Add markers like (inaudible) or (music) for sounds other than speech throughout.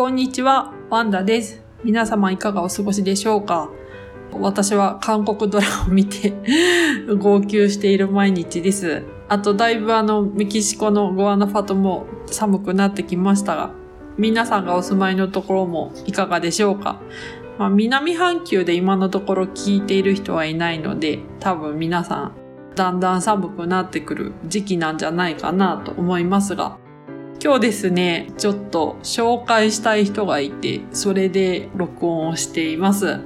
こんにちは、ワンダです。皆様いかがお過ごしでしょうか？私は韓国ドラマを見て (laughs) 号泣している毎日です。あと、だいぶあの、メキシコのゴアナファトも寒くなってきましたが、皆さんがお住まいのところもいかがでしょうか？まあ、南半球で今のところ聞いている人はいないので、多分皆さん、だんだん寒くなってくる時期なんじゃないかなと思いますが、今日ですね、ちょっと紹介したい人がいて、それで録音をしています。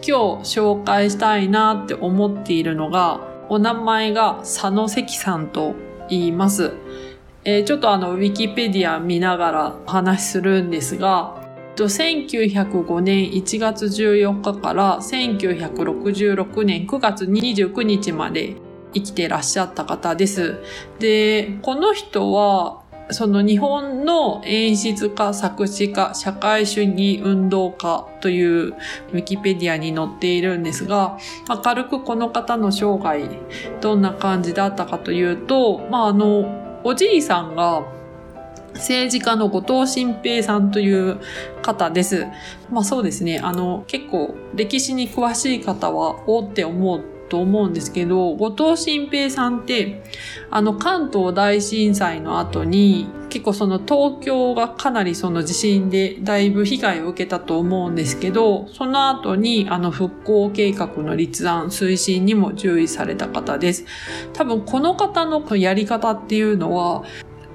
今日紹介したいなって思っているのが、お名前が佐野関さんと言います。えーちょっとあの、ウィキペディア見ながらお話しするんですが、1905年1月14日から1966年9月29日まで生きてらっしゃった方です。で、この人は、その日本の演出家、作詞家、社会主義運動家というウィキペディアに載っているんですが、まあ、軽くこの方の生涯、どんな感じだったかというと、まあ、あの、おじいさんが政治家の後藤新平さんという方です。まあそうですね。あの、結構歴史に詳しい方は、おって思うと思うんですけど、後藤新平さんって、あの、関東大震災の後に、結構その東京がかなりその地震でだいぶ被害を受けたと思うんですけど、その後にあの復興計画の立案、推進にも従事された方です。多分この方のやり方っていうのは、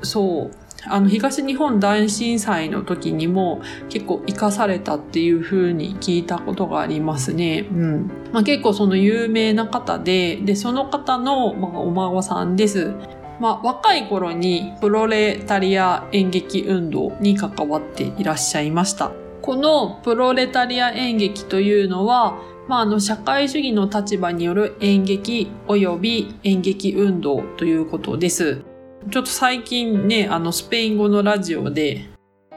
そう、あの、東日本大震災の時にも結構活かされたっていう風に聞いたことがありますね。うん。まあ、結構その有名な方で、で、その方の、まあ、お孫さんです。まあ、若い頃にプロレタリア演劇運動に関わっていらっしゃいました。このプロレタリア演劇というのは、まあ、あの、社会主義の立場による演劇及び演劇運動ということです。ちょっと最近ね、あの、スペイン語のラジオで、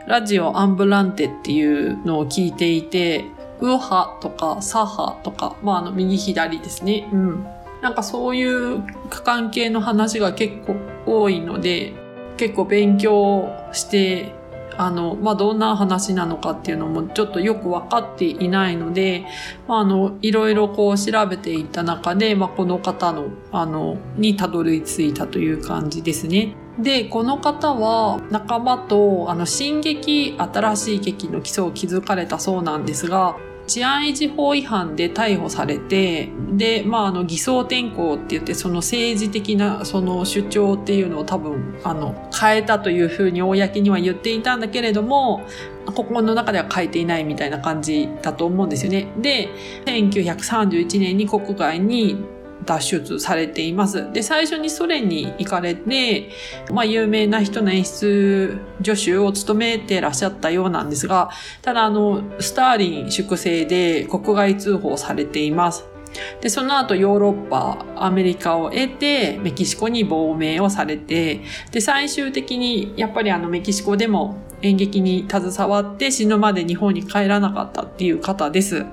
ラジオアンブランテっていうのを聞いていて、ウハとかサハとか、まあ、あの、右左ですね。うん。なんかそういう関係の話が結構多いので、結構勉強して、あの、まあ、どんな話なのかっていうのもちょっとよくわかっていないので、まあ、あの、いろいろこう調べていった中で、まあ、この方の、あの、にたどり着いたという感じですね。で、この方は仲間と、あの、進撃、新しい劇の基礎を築かれたそうなんですが、治安維持法違反で逮捕されて、で、まあ、あの、偽装転校って言って、その政治的な、その主張っていうのを多分、あの、変えたというふうに公には言っていたんだけれども、ここの中では変えていないみたいな感じだと思うんですよね。で、1931年に国外に脱出されています。で、最初にソ連に行かれて、まあ、有名な人の演出助手を務めてらっしゃったようなんですが、ただ、あの、スターリン粛清で国外通報されています。で、その後ヨーロッパ、アメリカを得て、メキシコに亡命をされて、で、最終的にやっぱりあのメキシコでも演劇に携わって死ぬまで日本に帰らなかったっていう方です。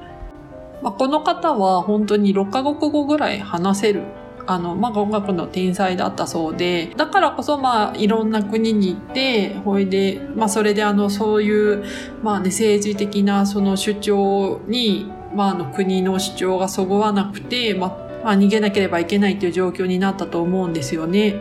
まあ、この方は本当に6カ国語ぐらい話せる。あの、まあ、音楽の天才だったそうで、だからこそ、まあ、いろんな国に行って、ほいで、まあ、それであの、そういう、まあね、政治的なその主張に、まあ、あの、国の主張がそぐわなくて、まあ、まあ、逃げなければいけないという状況になったと思うんですよね。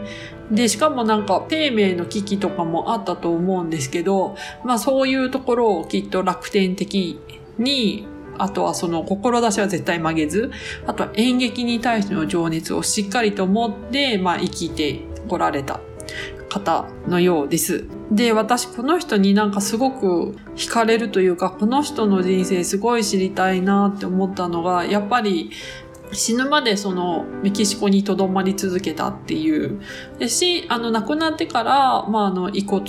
で、しかもなんか、生命の危機とかもあったと思うんですけど、まあ、そういうところをきっと楽天的に、あとはその志は絶対曲げず、あとは演劇に対しての情熱をしっかりと持って、まあ生きてこられた方のようです。で、私この人になんかすごく惹かれるというか、この人の人生すごい知りたいなって思ったのが、やっぱり死ぬまでそのメキシコに留まり続けたっていう。でし、あの亡くなってから、まああの遺骨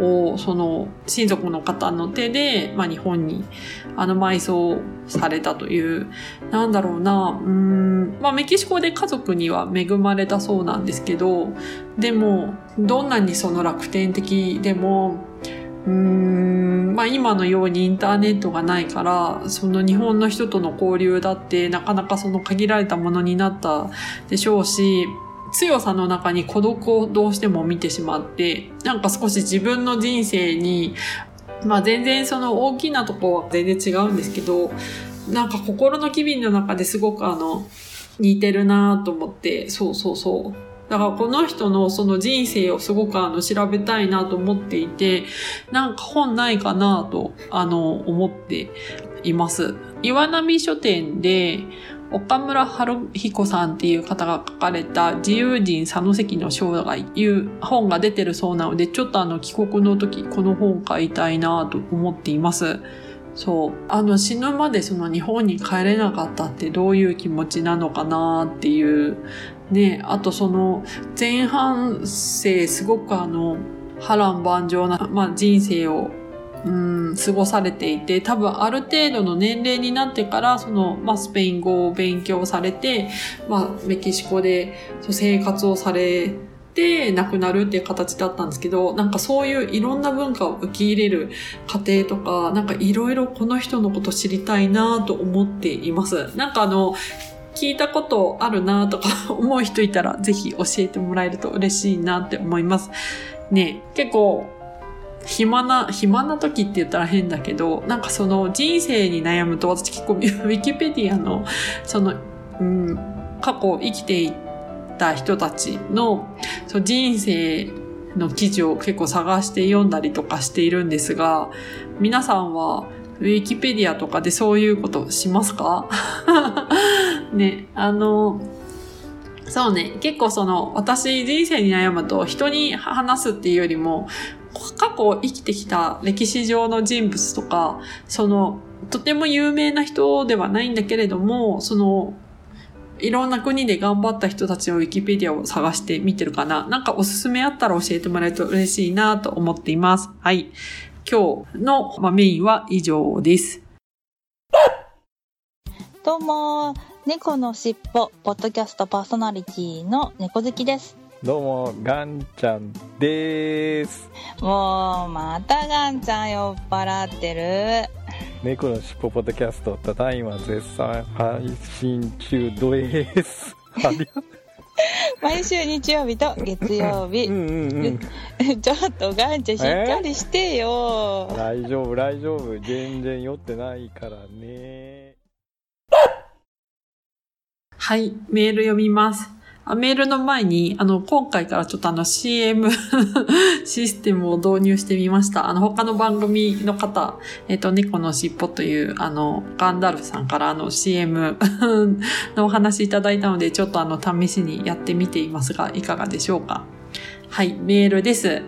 をその親族の方の手で、まあ日本にあの埋葬されたという、なんだろうな、うーん、まあメキシコで家族には恵まれたそうなんですけど、でも、どんなにその楽天的でも、うーん、まあ今のようにインターネットがないから、その日本の人との交流だってなかなかその限られたものになったでしょうし、強さの中に孤独をどうしても見てしまって、なんか少し自分の人生にまあ全然その大きなとこは全然違うんですけど、なんか心の機微の中ですごくあの、似てるなと思って、そうそうそう。だからこの人のその人生をすごくあの調べたいなと思っていて、なんか本ないかなとあの思っています。岩波書店で岡村春彦さんっていう方が書かれた自由人佐野関の生涯いう本が出てるそうなので、ちょっとあの帰国の時この本買いたいなと思っています。そう。あの死ぬまでその日本に帰れなかったってどういう気持ちなのかなっていう。ね、あとその前半生すごくあの波乱万丈な、まあ、人生をうん、過ごされていて、多分ある程度の年齢になってから、その、まあ、スペイン語を勉強されて、まあ、メキシコで生活をされて、亡くなるっていう形だったんですけど、なんかそういういろんな文化を受け入れる過程とか、なんかいろいろこの人のこと知りたいなと思っています。なんかあの、聞いたことあるなとか (laughs) 思う人いたら、ぜひ教えてもらえると嬉しいなって思います。ね、結構、暇な、暇な時って言ったら変だけど、なんかその人生に悩むと私結構 (laughs) ウィキペディアのその、うん、過去生きていった人たちのその人生の記事を結構探して読んだりとかしているんですが、皆さんはウィキペディアとかでそういうことしますか？(laughs) ね、あの、そうね、結構その、私人生に悩むと人に話すっていうよりも、過去生きてきた歴史上の人物とか、その、とても有名な人ではないんだけれども、その、いろんな国で頑張った人たちのウィキペディアを探してみてるかな。なんかおすすめあったら教えてもらえると嬉しいなと思っています。はい。今日の、まメインは以上です。どうも、猫のしっぽ、ポッドキャストパーソナリティの猫好きです。どうも、ガンちゃんです。もう、またガンちゃん酔っ払ってる。猫のしっぽポッドキャスト、ただいま絶賛配信中です。(laughs) 毎週日曜日と月曜日。うんうんうん、ちょっとガンちゃんしっかりしてよ。大丈夫、大丈夫。全然酔ってないからね。はい、メール読みます。あメールの前に、あの、今回からちょっとあの CM (laughs) システムを導入してみました。あの、他の番組の方、えっ、と、猫のしっぽという、あの、ガンダルフさんからあの CM (laughs) のお話いただいたので、ちょっとあの、試しにやってみていますが、いかがでしょうか？はい、メールです。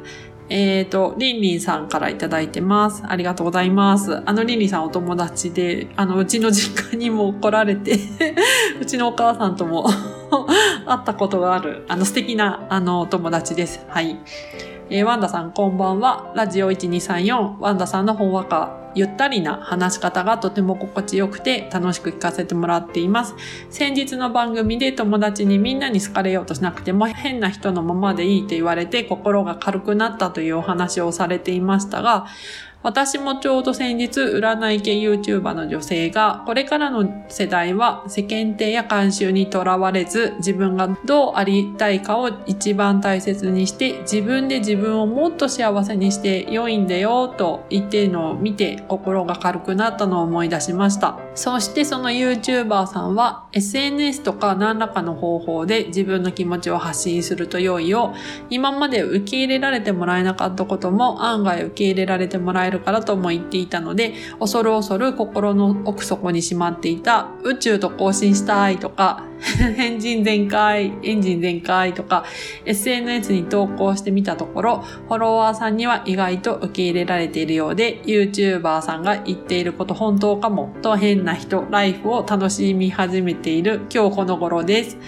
えっ、ー、と、リンリンさんからいただいてます。ありがとうございます。あの、リンリンさんお友達で、あの、うちの実家にも来られて (laughs) うちのお母さんとも (laughs) 会ったことがある、あの、素敵な、あの、友達です。はい。えー、ワンダさんこんばんは。ラジオ1234、ワンダさんの本話家、ゆったりな話し方がとても心地よくて楽しく聞かせてもらっています。先日の番組で友達にみんなに好かれようとしなくても変な人のままでいいと言われて心が軽くなったというお話をされていましたが、私もちょうど先日、占い系 YouTuber の女性が、これからの世代は世間体や慣習にとらわれず、自分がどうありたいかを一番大切にして、自分で自分をもっと幸せにして良いんだよと言っているのを見て、心が軽くなったのを思い出しました。そしてその YouTuber さんは、SNS とか何らかの方法で自分の気持ちを発信すると良いよ。今まで受け入れられてもらえなかったことも案外受け入れられてもらええるからとも言っていたので、恐る恐る心の奥底にしまっていた宇宙と交信したいとか、(laughs) 変人全開、エンジン全開とか、SNS に投稿してみたところ、フォロワーさんには意外と受け入れられているようで、YouTuber さんが言っていること本当かも、と変な人、ライフを楽しみ始めている今日この頃です。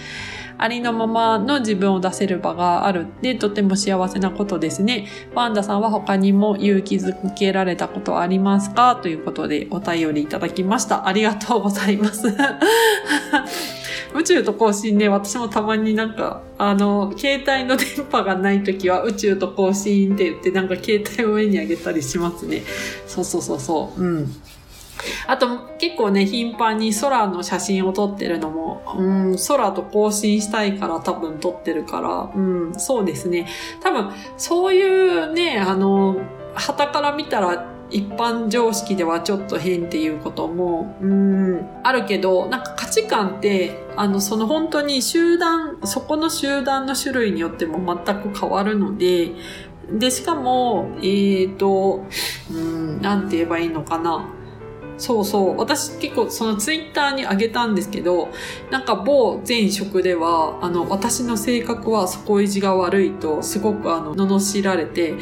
ありのままの自分を出せる場があるってとても幸せなことですね。ワンダさんは他にも勇気づけられたことありますか？ということでお便りいただきました。ありがとうございます。(laughs) 宇宙と交信ね、私もたまになんか、あの、携帯の電波がない時は宇宙と交信って言ってなんか携帯を上に上げたりしますね。そうそうそうそう。うん。あと結構ね、頻繁に空の写真を撮ってるのも、うん、空と交信したいから多分撮ってるから、うん、そうですね。多分、そういうね、あの、旗から見たら一般常識ではちょっと変っていうことも、うん、あるけど、なんか価値観って、あの、その本当に集団、そこの集団の種類によっても全く変わるので、で、しかも、えっ、ー、と、うん、なんて言えばいいのかな。そうそう。私結構そのツイッターにあげたんですけど、なんか某前職では、あの、私の性格は底意地が悪いと、すごくあの、罵られて、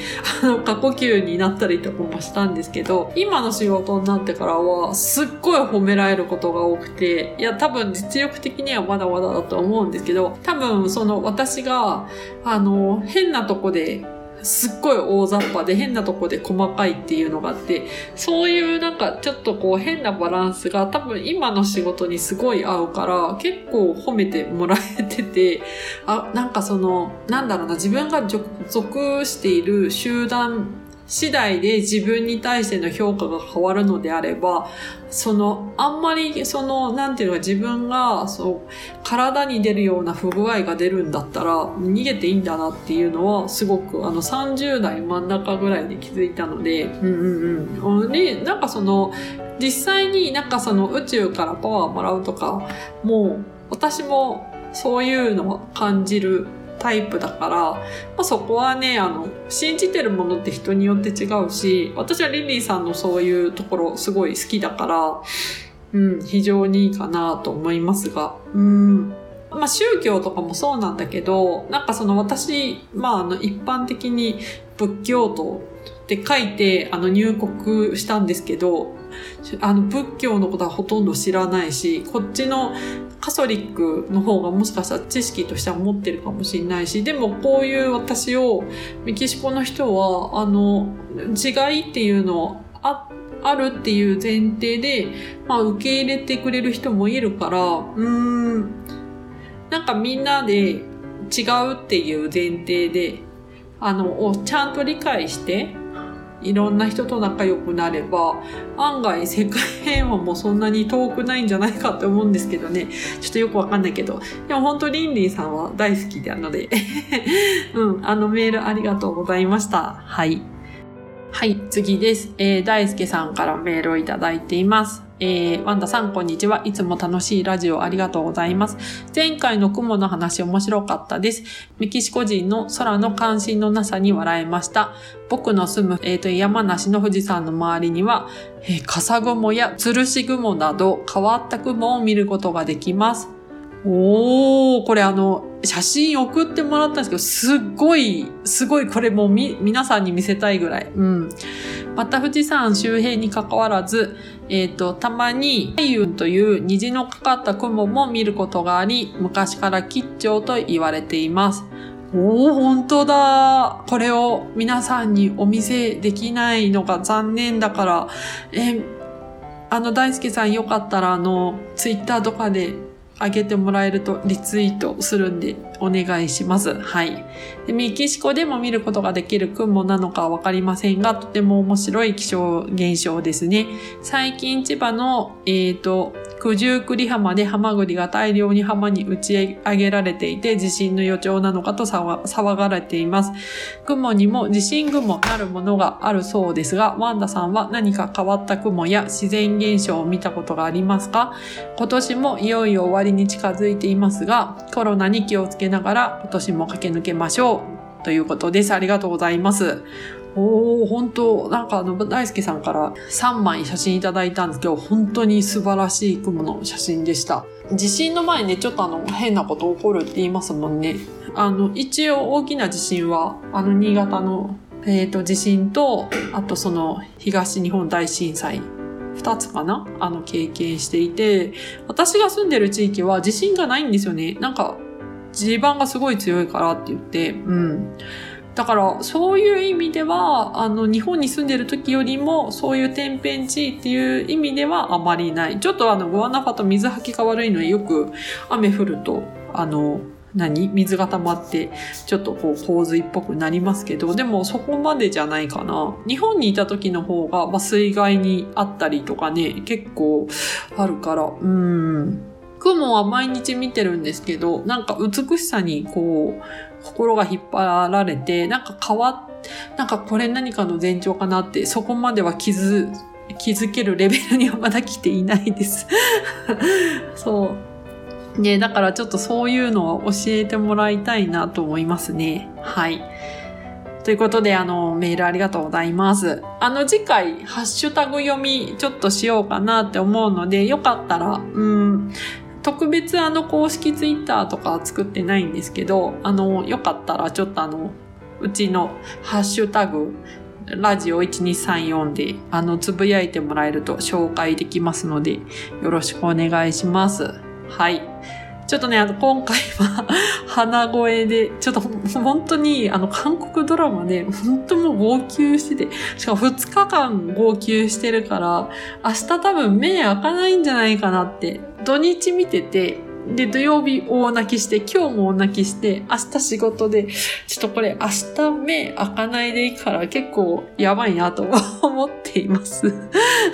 あの、過呼吸になったりとかもしたんですけど、今の仕事になってからは、すっごい褒められることが多くて、いや、多分実力的にはまだまだだと思うんですけど、多分その私が、あの、変なとこですっごい大雑把で変なとこで細かいっていうのがあって、そういうなんかちょっとこう変なバランスが多分今の仕事にすごい合うから、結構褒めてもらえてて、あ、なんかその、なんだろうな、自分が属している集団次第で自分に対しての評価が変わるのであれば、その、あんまり、その、なんていうのか、自分が、そう、体に出るような不具合が出るんだったら、逃げていいんだなっていうのは、すごく、あの、30代真ん中ぐらいで気づいたので、うんうんうん。で、なんかその、実際になんかその宇宙からパワーもらうとか、もう、私もそういうのを感じるタイプだから、まあ、そこはね、あの、信じてるものって人によって違うし、私はリリーさんのそういうところすごい好きだから、うん、非常にいいかなと思いますが、うん。まあ宗教とかもそうなんだけど、なんかその私、まああの一般的に仏教徒って書いてあの入国したんですけど、あの仏教のことはほとんど知らないし、こっちのカソリックの方がもしかしたら知識としては持ってるかもしれないし、でもこういう私をメキシコの人は、あの、違いっていうのをああるっていう前提で、まあ受け入れてくれる人もいるから、うーん、なんかみんなで違うっていう前提で、あの、をちゃんと理解して、いろんな人と仲良くなれば、案外世界平和もそんなに遠くないんじゃないかって思うんですけどね。ちょっとよくわかんないけど。でも本当リンリンさんは大好きなので。(laughs) うん、あのメールありがとうございました。はい。はい、次です。えー、大輔さんからメールをいただいています。えー、ワンダさん、こんにちは。いつも楽しいラジオありがとうございます。前回の雲の話面白かったです。メキシコ人の空の関心のなさに笑えました。僕の住む、えーと、山梨の富士山の周りには、えー、笠雲や吊るし雲など変わった雲を見ることができます。おー、これあの、写真送ってもらったんですけど、すっごい、すごい、これもみ、皆さんに見せたいぐらい。うん。また富士山周辺に関わらず、えっ、ー、と、たまに、太陽という虹のかかった雲も見ることがあり、昔から吉兆と言われています。おー、本当だ。これを皆さんにお見せできないのが残念だから、え、あの、大輔さんよかったら、あの、ツイッターとかであげてもらえるとリツイートするんでお願いします。はい。でメキシコでも見ることができる雲なのかわかりませんが、とても面白い気象現象ですね。最近千葉の、えっ、ー、と、九十九里浜でハマグリが大量に浜に打ち上げられていて地震の予兆なのかと騒がれています。雲にも地震雲なるものがあるそうですが、ワンダさんは何か変わった雲や自然現象を見たことがありますか？今年もいよいよ終わりに近づいていますが、コロナに気をつけながら今年も駆け抜けましょう。ということです。ありがとうございます。おー、本当なんかあの、大輔さんから3枚写真いただいたんですけど、本当に素晴らしい雲の写真でした。地震の前ね、ちょっとあの、変なこと起こるって言いますもんね。あの、一応大きな地震は、あの、新潟の、えっ、ー、と、地震と、あとその、東日本大震災二つかな？あの、経験していて、私が住んでる地域は地震がないんですよね。なんか、地盤がすごい強いからって言って、うん。だから、そういう意味では、あの、日本に住んでる時よりも、そういう天変地異っていう意味ではあまりない。ちょっとあの、グアナファと水はきが悪いので、よく雨降ると、あの、何水が溜まって、ちょっとこう洪水っぽくなりますけど、でもそこまでじゃないかな。日本にいた時の方が、まあ、水害にあったりとかね、結構あるから、うん。雲は毎日見てるんですけど、なんか美しさにこう、心が引っ張られて、なんか変わっ、なんかこれ何かの前兆かなって、そこまでは気づ、気づけるレベルにはまだ来ていないです。(laughs) そう。ね、だからちょっとそういうのを教えてもらいたいなと思いますね。はい。ということで、あの、メールありがとうございます。あの、次回、ハッシュタグ読み、ちょっとしようかなって思うので、よかったら、うん、特別あの、公式ツイッターとか作ってないんですけど、あの、よかったら、ちょっとあの、うちのハッシュタグ、ラジオ1234で、あの、つぶやいてもらえると紹介できますので、よろしくお願いします。はい。ちょっとね、あの、今回は (laughs) 鼻声で、ちょっと本当に、あの、韓国ドラマで、本当もう号泣してて、しかも2日間号泣してるから、明日多分目開かないんじゃないかなって、土日見てて、で、土曜日大泣きして、今日も大泣きして、明日仕事で、ちょっとこれ明日目開かないでいいから結構やばいなと (laughs) 思っています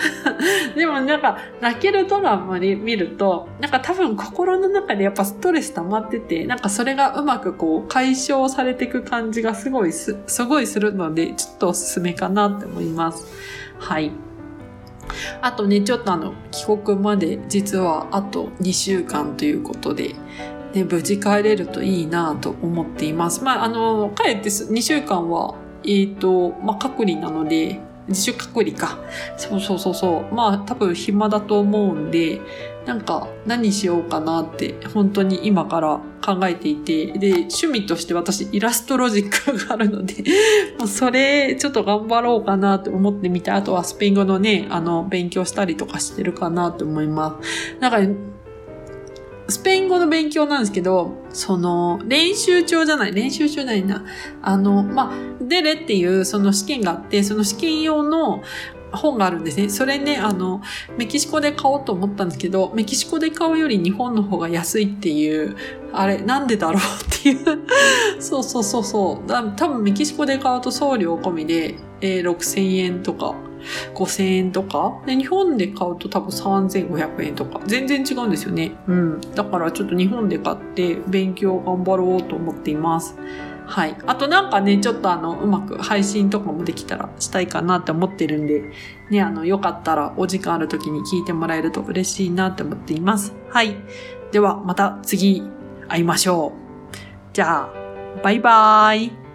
(laughs) でもなんか泣けるドラマで見ると、なんか多分心の中でやっぱストレス溜まってて、なんかそれがうまくこう解消されていく感じがすごいす、すごいするので、ちょっとおすすめかなって思います。はい。あとね、ちょっとあの、帰国まで実はあと2週間ということで、ね、無事帰れるといいなと思っています。まあ、あの、帰って2週間は、えっ、ー、と、まあ、隔離なので、自主隔離か。そうそうそうそう。まあ多分暇だと思うんで、なんか何しようかなって本当に今から考えていて、で、趣味として私イラストロジックがあるので (laughs) もうそれちょっと頑張ろうかなって思ってみて、あとはスペイン語のね、あの、勉強したりとかしてるかなと思います。なんか、スペイン語の勉強なんですけど、その、練習帳じゃない、練習帳じゃないな。あの、まあ、デレっていうその試験があって、その試験用の本があるんですね。それね、あの、メキシコで買おうと思ったんですけど、メキシコで買うより日本の方が安いっていう、あれ、なんでだろうっていうそうそうそうそう。多分メキシコで買うと送料込みで、えー、6000円とか5000円とかで日本で買うと多分3500円とか全然違うんですよね。うん。だからちょっと日本で買って勉強頑張ろうと思っています。はい。あとなんかね、ちょっとあの、うまく配信とかもできたらしたいかなって思ってるんで、ね、あの、よかったらお時間ある時に聞いてもらえると嬉しいなって思っています。はい。では、また次会いましょう。じゃあ、バイバーイ。